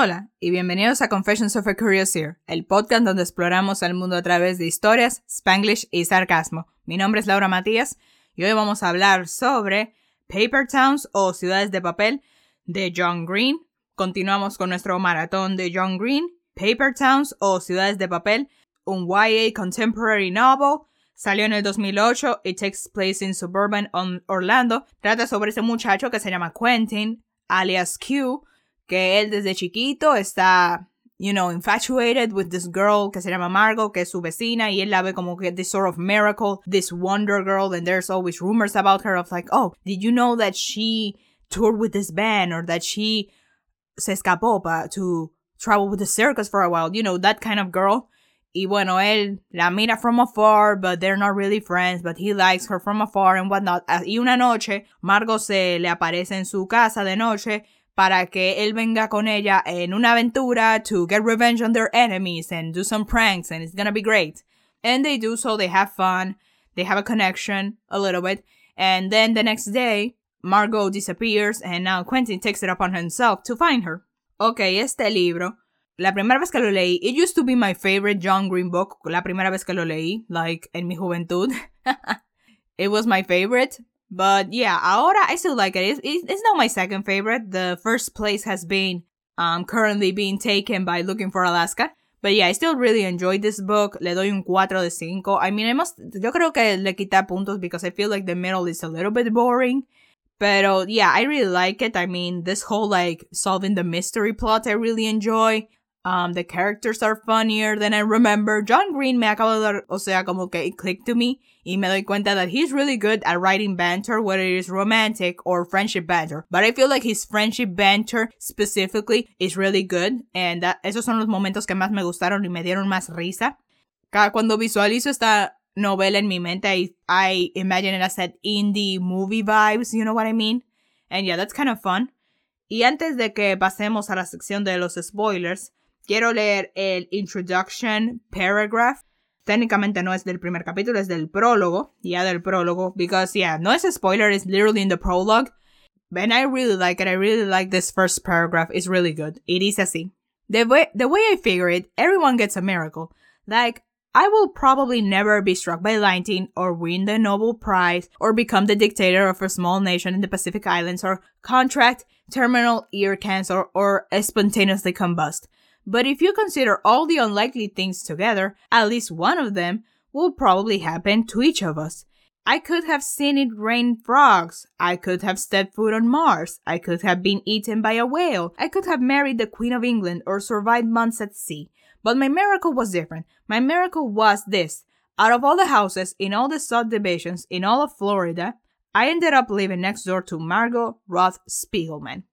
Hola y bienvenidos a Confessions of a Curious Ear, el podcast donde exploramos el mundo a través de historias, spanglish y sarcasmo. Mi nombre es Laura Matías y hoy vamos a hablar sobre Paper Towns o Ciudades de Papel de John Green. Continuamos con nuestro maratón de John Green, Paper Towns o Ciudades de Papel, un YA contemporary novel. Salió en el 2008 y takes place in suburban Orlando. Trata sobre ese muchacho que se llama Quentin, alias Q, que él desde chiquito está, you know, infatuated with this girl que se llama Margot, que es su vecina, y él la ve como que this sort of miracle, this wonder girl, and there's always rumors about her of like, oh, did you know that she toured with this band or that she se escapó pa, to travel with the circus for a while, you know, that kind of girl. Y bueno, él la mira from afar, but they're not really friends, but he likes her from afar and whatnot. Y una noche, Margot se le aparece en su casa de noche para que él venga con ella en una aventura to get revenge on their enemies and do some pranks and it's gonna be great. And they do so, they have fun, they have a connection a little bit, and then the next day, Margot disappears and now Quentin takes it upon himself to find her. Ok, este libro, la primera vez que lo leí, it used to be my favorite John Green book, la primera vez que lo leí, like, en mi juventud. it was my favorite, but yeah, ahora I still like it. It's, it's not my second favorite. The first place has been um, currently being taken by Looking for Alaska. But yeah, I still really enjoyed this book. Le doy un 4 de 5. I mean, I must, yo creo que le quita puntos because I feel like the middle is a little bit boring. But yeah, I really like it. I mean, this whole like solving the mystery plot I really enjoy. Um, the characters are funnier than I remember. John Green me acaba de dar, o sea, como que it clicked to me y me doy cuenta that he's really good at writing banter, whether it is romantic or friendship banter. But I feel like his friendship banter specifically is really good. And that, esos son los momentos que más me gustaron y me dieron más risa. Cuando visualizo esta novela en mi mente, I, I imagine it as that indie movie vibes, you know what I mean? And yeah, that's kind of fun. Y antes de que pasemos a la sección de los spoilers, quiero leer el introduction paragraph. Técnicamente no es del primer capítulo, es del prólogo, ya del prólogo, because yeah, no es spoiler, it's literally in the prologue. And I really like it. I really like this first paragraph. It's really good. It is así. The way, the way I figure it, everyone gets a miracle. Like, I will probably never be struck by lightning or win the Nobel Prize or become the dictator of a small nation in the Pacific Islands or contract terminal ear cancer or spontaneously combust. But if you consider all the unlikely things together, at least one of them will probably happen to each of us. I could have seen it rain frogs. I could have stepped foot on Mars. I could have been eaten by a whale. I could have married the Queen of England or survived months at sea. But my miracle was different. My miracle was this. Out of all the houses in all the subdivisions in all of Florida, I ended up living next door to Margot Roth Spiegelman.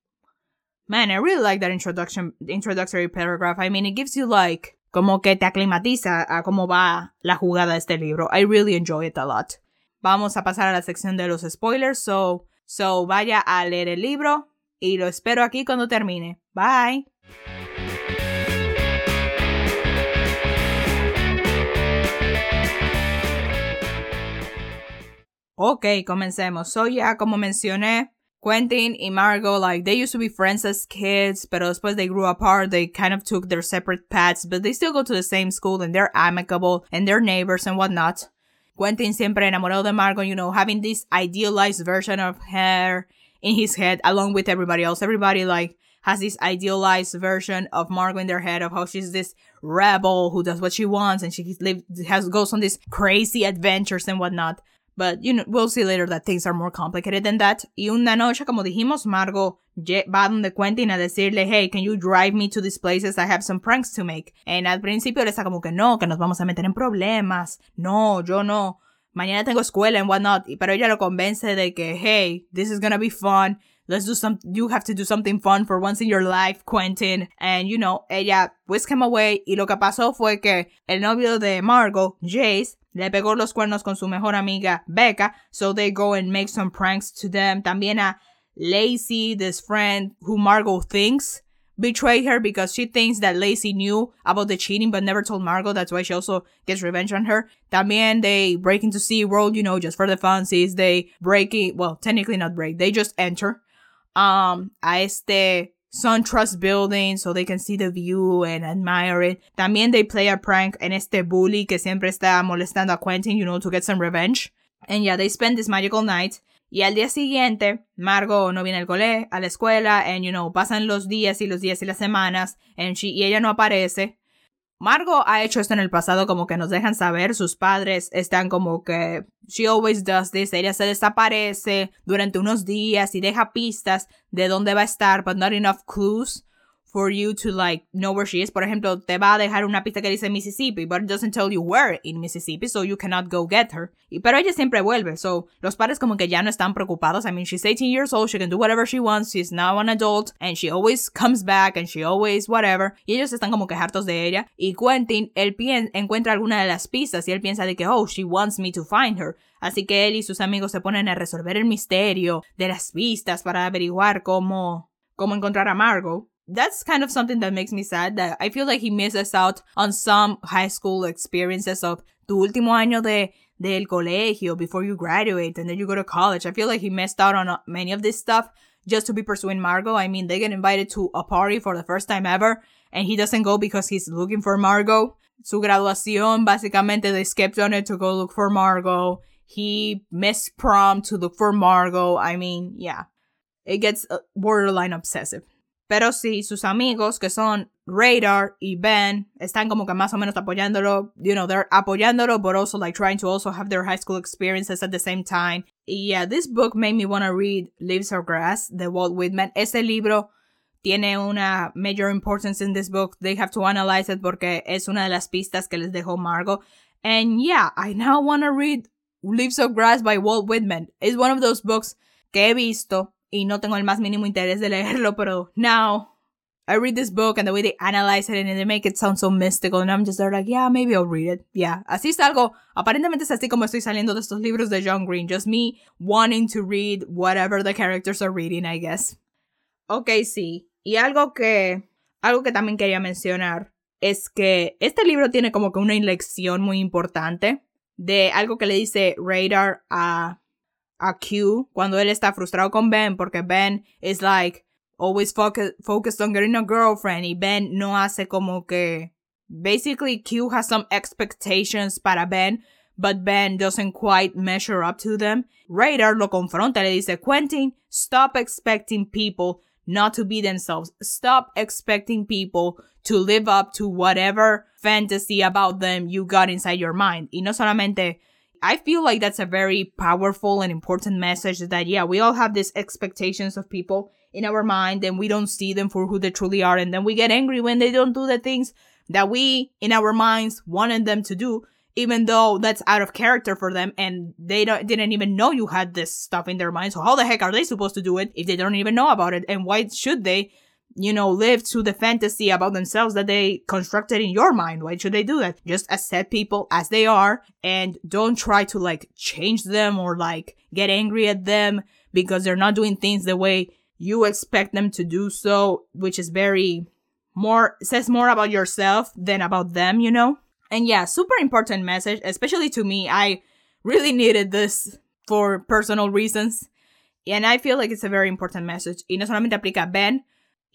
Man, I really like that introduction, introductory paragraph. I mean, it gives you like, como que te aclimatiza a cómo va la jugada de este libro. I really enjoy it a lot. Vamos a pasar a la sección de los spoilers, so, so vaya a leer el libro y lo espero aquí cuando termine. Bye. Ok, comencemos. So ya, como mencioné, Quentin and Margot, like, they used to be friends as kids, pero después they grew apart, they kind of took their separate paths, but they still go to the same school and they're amicable and they're neighbors and whatnot. Quentin siempre enamorado de Margot, you know, having this idealized version of her in his head along with everybody else. Everybody, like, has this idealized version of Margot in their head of how she's this rebel who does what she wants and she live, has, goes on these crazy adventures and whatnot. But, you know, we'll see later that things are more complicated than that. Y una noche, como dijimos, Margot va donde Quentin a decirle, hey, can you drive me to these places? I have some pranks to make. And al principio le está como que no, que nos vamos a meter en problemas. No, yo no. Mañana tengo escuela and whatnot. Pero ella lo convence de que, hey, this is gonna be fun. Let's do some, you have to do something fun for once in your life, Quentin. And, you know, ella whisk him away. Y lo que pasó fue que el novio de Margot, Jace, le pegó los cuernos con su mejor amiga Becca, so they go and make some pranks to them. También a Lacey, this friend who Margot thinks betrayed her because she thinks that Lacey knew about the cheating but never told Margot. That's why she also gets revenge on her. También they break into Sea World, you know, just for the fancies. They break it, well, technically not break, they just enter. Um, a este SunTrust building so they can see the view and admire it. También they play a prank en este bully que siempre está molestando a Quentin, you know, to get some revenge. And yeah, they spend this magical night. Y al día siguiente, Margot no viene al cole, a la escuela, and you know, pasan los días y los días y las semanas, and she, y ella no aparece. Margot ha hecho esto en el pasado, como que nos dejan saber, sus padres están como que, she always does this, ella se desaparece durante unos días y deja pistas de dónde va a estar, but not enough clues for you to like know where she is. Por ejemplo, te va a dejar una pista que dice Mississippi, but it doesn't tell you where in Mississippi, so you cannot go get her. Pero ella siempre vuelve, so los padres como que ya no están preocupados. I mean, she's 18 years old, she can do whatever she wants, she's now an adult, and she always comes back, and she always whatever. Y ellos están como que hartos de ella. Y Quentin, él encuentra alguna de las pistas y él piensa de que, oh, she wants me to find her. Así que él y sus amigos se ponen a resolver el misterio de las pistas para averiguar cómo, cómo encontrar a Margot that's kind of something that makes me sad that I feel like he misses out on some high school experiences of tu último año de del colegio before you graduate and then you go to college. I feel like he missed out on uh, many of this stuff just to be pursuing Margot. I mean, they get invited to a party for the first time ever and he doesn't go because he's looking for Margot. Su graduación, básicamente, they skipped on it to go look for Margot. He missed prom to look for Margot. I mean, yeah. It gets uh, borderline obsessive. Pero sí, sus amigos, que son Radar y Ben, están como que más o menos apoyándolo. You know, they're apoyándolo, but also like trying to also have their high school experiences at the same time. yeah, this book made me want to read Leaves of Grass de Walt Whitman. Este libro tiene una major importance in this book. They have to analyze it porque es una de las pistas que les dejó Margot. And yeah, I now want to read Leaves of Grass by Walt Whitman. It's one of those books que he visto y no tengo el más mínimo interés de leerlo, pero now I read this book and the way they analyze it and they make it sound so mystical and I'm just there like, yeah, maybe I'll read it. Yeah, así salgo. Aparentemente es así como estoy saliendo de estos libros de John Green. Just me wanting to read whatever the characters are reading, I guess. Ok, sí. Y algo que, algo que también quería mencionar es que este libro tiene como que una lección muy importante de algo que le dice Radar a a Q cuando él está frustrado con Ben porque Ben is like always focus, focused on getting a girlfriend y Ben no hace como que basically Q has some expectations para Ben but Ben doesn't quite measure up to them. Radar lo confronta, le dice, Quentin, stop expecting people not to be themselves. Stop expecting people to live up to whatever fantasy about them you got inside your mind. Y no solamente I feel like that's a very powerful and important message that, yeah, we all have these expectations of people in our mind and we don't see them for who they truly are. And then we get angry when they don't do the things that we in our minds wanted them to do, even though that's out of character for them and they don't, didn't even know you had this stuff in their mind. So how the heck are they supposed to do it if they don't even know about it? And why should they? You know, live to the fantasy about themselves that they constructed in your mind. Why should they do that? Just accept people as they are and don't try to like change them or like get angry at them because they're not doing things the way you expect them to do so, which is very more, says more about yourself than about them, you know? And yeah, super important message, especially to me. I really needed this for personal reasons. And I feel like it's a very important message. Y no solamente aplica a Ben,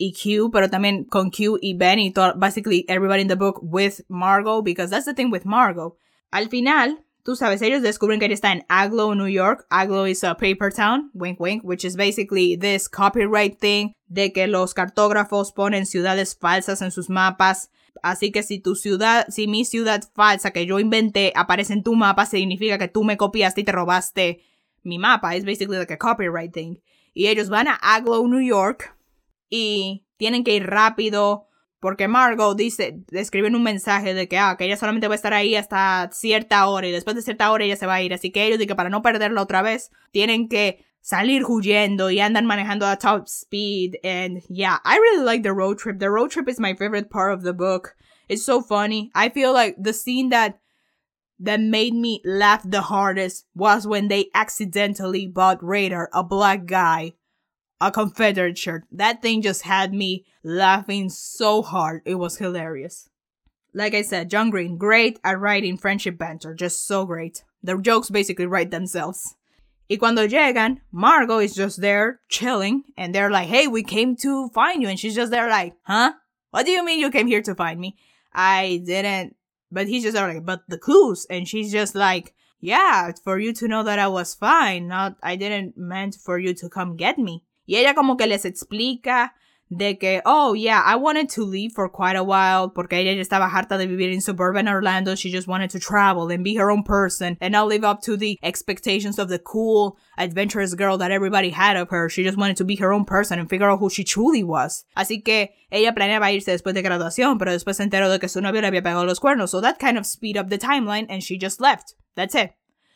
y Q, pero también con Q y Ben y todo, basically everybody in the book with Margot, because that's the thing with Margot. Al final, tú sabes, ellos descubren que ella está en Agloe, New York. Agloe is a paper town, wink wink, which is basically this copyright thing de que los cartógrafos ponen ciudades falsas en sus mapas. Así que si tu ciudad, si mi ciudad falsa que yo inventé aparece en tu mapa, significa que tú me copiaste y te robaste mi mapa. Es basically like a copyright thing. Y ellos van a Agloe, New York, y tienen que ir rápido porque Margot dice, escriben un mensaje de que, ah, que ella solamente va a estar ahí hasta cierta hora y después de cierta hora ella se va a ir. Así que ellos que para no perderla otra vez, tienen que salir huyendo y andan manejando a top speed. And yeah, I really like the road trip. The road trip is my favorite part of the book. It's so funny. I feel like the scene that that made me laugh the hardest was when they accidentally bought Radar, a black guy, a Confederate shirt. That thing just had me laughing so hard. It was hilarious. Like I said, John Green, great at writing friendship banter, just so great. The jokes basically write themselves. Y cuando llegan, Margot is just there chilling, and they're like, hey, we came to find you. And she's just there like, huh? What do you mean you came here to find me? I didn't. But he's just like, but the clues. And she's just like, yeah, for you to know that I was fine, not, I didn't meant for you to come get me. Y ella como que les explica de que, oh, yeah, I wanted to leave for quite a while porque ella ya estaba harta de vivir in suburban Orlando. She just wanted to travel and be her own person and not live up to the expectations of the cool, adventurous girl that everybody had of her. She just wanted to be her own person and figure out who she truly was. Así que ella planeaba irse después de graduación, pero después se enteró de que su novio le había pegado los cuernos. So that kind of speed up the timeline and she just left. That's it.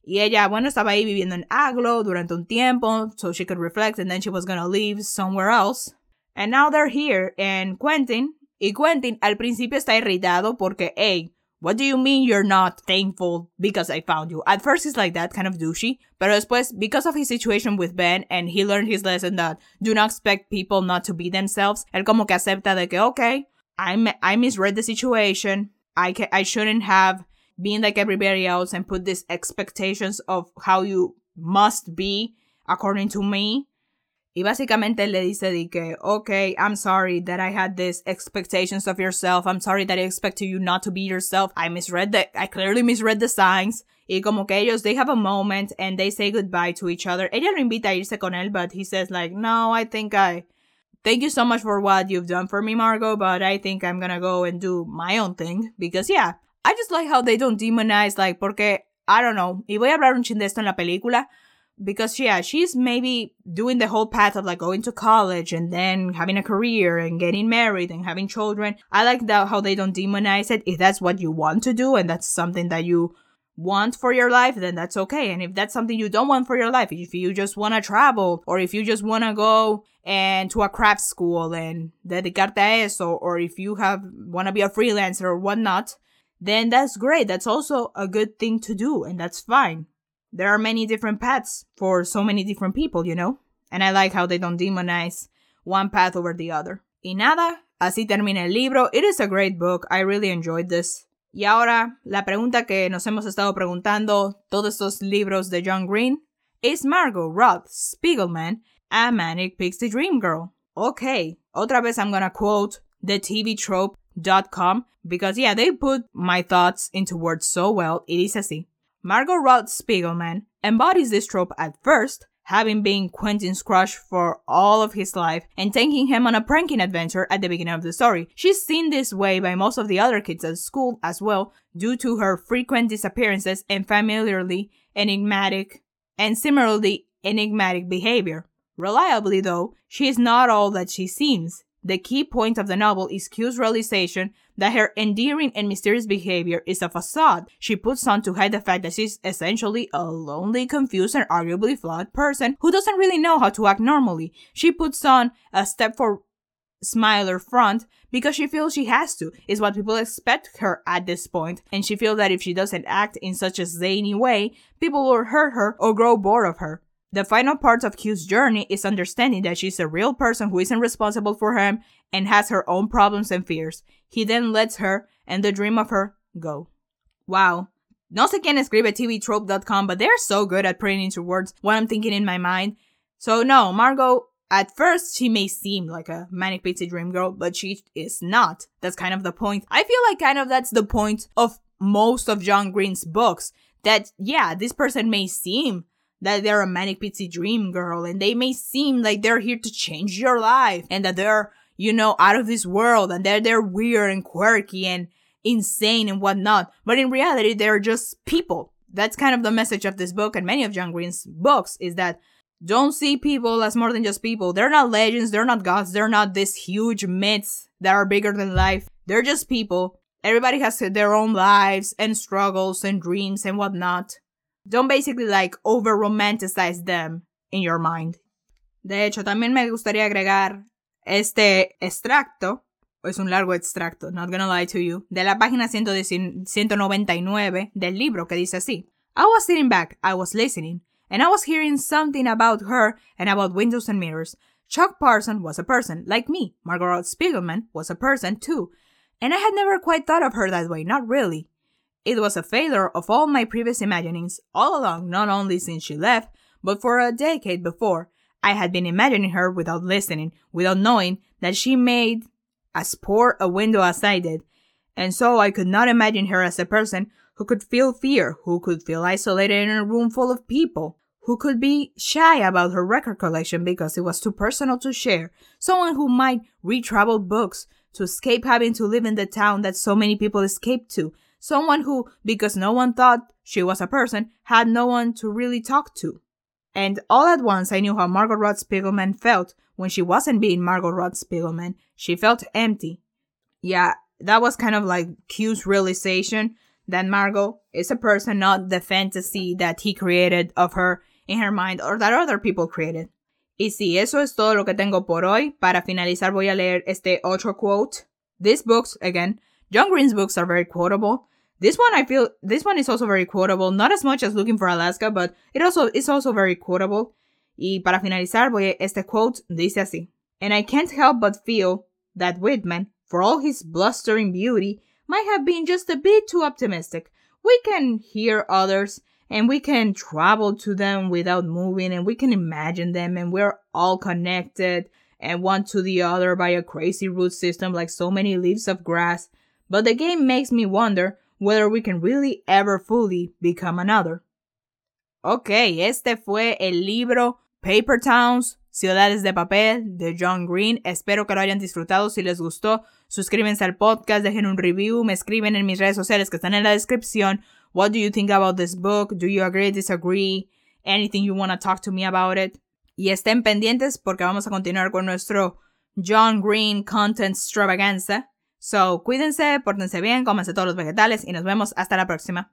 Y ella, bueno, estaba ahí viviendo en Agloe durante un tiempo, so she could reflect, and then she was gonna leave somewhere else. And now they're here, and Quentin, y Quentin al principio está irritado porque, hey, what do you mean you're not thankful because I found you? At first he's like that, kind of douchey, pero después, because of his situation with Ben, and he learned his lesson that do not expect people not to be themselves, él como que acepta de que, okay, I, I misread the situation, I, I shouldn't have been like everybody else and put these expectations of how you must be according to me. Y básicamente le dice de que, okay, I'm sorry that I had these expectations of yourself. I'm sorry that I expected you not to be yourself. I misread the, I clearly misread the signs. Y como que ellos, they have a moment and they say goodbye to each other. Ella lo invita a irse con él, but he says like, no, I think I, thank you so much for what you've done for me, Margot, but I think I'm gonna go and do my own thing. Because yeah, I just like how they don't demonize, like, porque, I don't know, y voy a hablar un chin de esto en la película, because yeah, she's maybe doing the whole path of like going to college and then having a career and getting married and having children. I like that how they don't demonize it. If that's what you want to do and that's something that you want for your life, then that's okay. And if that's something you don't want for your life, if you just want to travel or if you just want to go and to a craft school and dedicarte a eso, or if you have want to be a freelancer or whatnot, then that's great. That's also a good thing to do and that's fine. There are many different paths for so many different people, you know? And I like how they don't demonize one path over the other. Y nada, así termina el libro. It is a great book. I really enjoyed this. Y ahora, la pregunta que nos hemos estado preguntando todos estos libros de John Green. ¿Es Margot Roth Spiegelman a Manic Pixie Dream Girl? Okay, otra vez I'm gonna quote the tvtrope.com because yeah, they put my thoughts into words so well. It is así. Margot Roth Spiegelman embodies this trope at first, having been Quentin's crush for all of his life and taking him on a pranking adventure at the beginning of the story. She's seen this way by most of the other kids at school as well, due to her frequent disappearances and familiarly enigmatic and similarly enigmatic behavior. Reliably, though, she is not all that she seems. The key point of the novel is Q's realization that her endearing and mysterious behavior is a facade she puts on to hide the fact that she's essentially a lonely, confused, and arguably flawed person who doesn't really know how to act normally. She puts on a step for smiler front because she feels she has to, is what people expect her at this point, and she feels that if she doesn't act in such a zany way, people will hurt her or grow bored of her. The final part of Q's journey is understanding that she's a real person who isn't responsible for him and has her own problems and fears. He then lets her and the dream of her go. Wow. No sé quién escribe tvtrope.com, but they're so good at putting into words what I'm thinking in my mind. So no, Margot, at first she may seem like a manic pixie dream girl, but she is not. That's kind of the point. I feel like kind of that's the point of most of John Green's books. That yeah, this person may seem that they're a manic pixie dream girl and they may seem like they're here to change your life and that they're, you know, out of this world and they're, they're weird and quirky and insane and whatnot. But in reality, they're just people. That's kind of the message of this book and many of John Green's books is that don't see people as more than just people. They're not legends. They're not gods. They're not these huge myths that are bigger than life. They're just people. Everybody has their own lives and struggles and dreams and whatnot. Don't basically like over romanticize them in your mind. De hecho, también me gustaría agregar este extracto, es un largo extracto, not gonna lie to you, de la página 199 del libro que dice así. I was sitting back, I was listening, and I was hearing something about her and about windows and mirrors. Chuck Parson was a person, like me. Margot Roth Spiegelman was a person, too. And I had never quite thought of her that way, not really. It was a failure of all my previous imaginings all along, not only since she left, but for a decade before, I had been imagining her without listening, without knowing that she made as poor a window as I did, and so I could not imagine her as a person who could feel fear, who could feel isolated in a room full of people, who could be shy about her record collection because it was too personal to share, someone who might read travel books to escape having to live in the town that so many people escape to, someone who, because no one thought she was a person, had no one to really talk to. And all at once, I knew how Margot Roth Spiegelman felt when she wasn't being Margot Roth Spiegelman. She felt empty. Yeah, that was kind of like Q's realization that Margot is a person, not the fantasy that he created of her in her mind or that other people created. Y si eso es todo lo que tengo por hoy, para finalizar voy a leer este otro quote. These books, again, John Green's books are very quotable. This one I feel this one is also very quotable, not as much as Looking for Alaska, but it also is also very quotable. Y para finalizar, voy a este quote dice así: And I can't help but feel that Whitman, for all his blustering beauty, might have been just a bit too optimistic. We can hear others and we can travel to them without moving and we can imagine them and we're all connected and one to the other by a crazy root system like so many leaves of grass. But the game makes me wonder whether we can really ever fully become another. Ok, este fue el libro Paper Towns, Ciudades de Papel de John Green. Espero que lo hayan disfrutado. Si les gustó, suscríbanse al podcast, dejen un review, me escriben en mis redes sociales que están en la descripción. What do you think about this book? Do you agree, disagree? Anything you want to talk to me about it? Y estén pendientes porque vamos a continuar con nuestro John Green Content Extravaganza. So, cuídense, pórtense bien, cómense todos los vegetales y nos vemos hasta la próxima.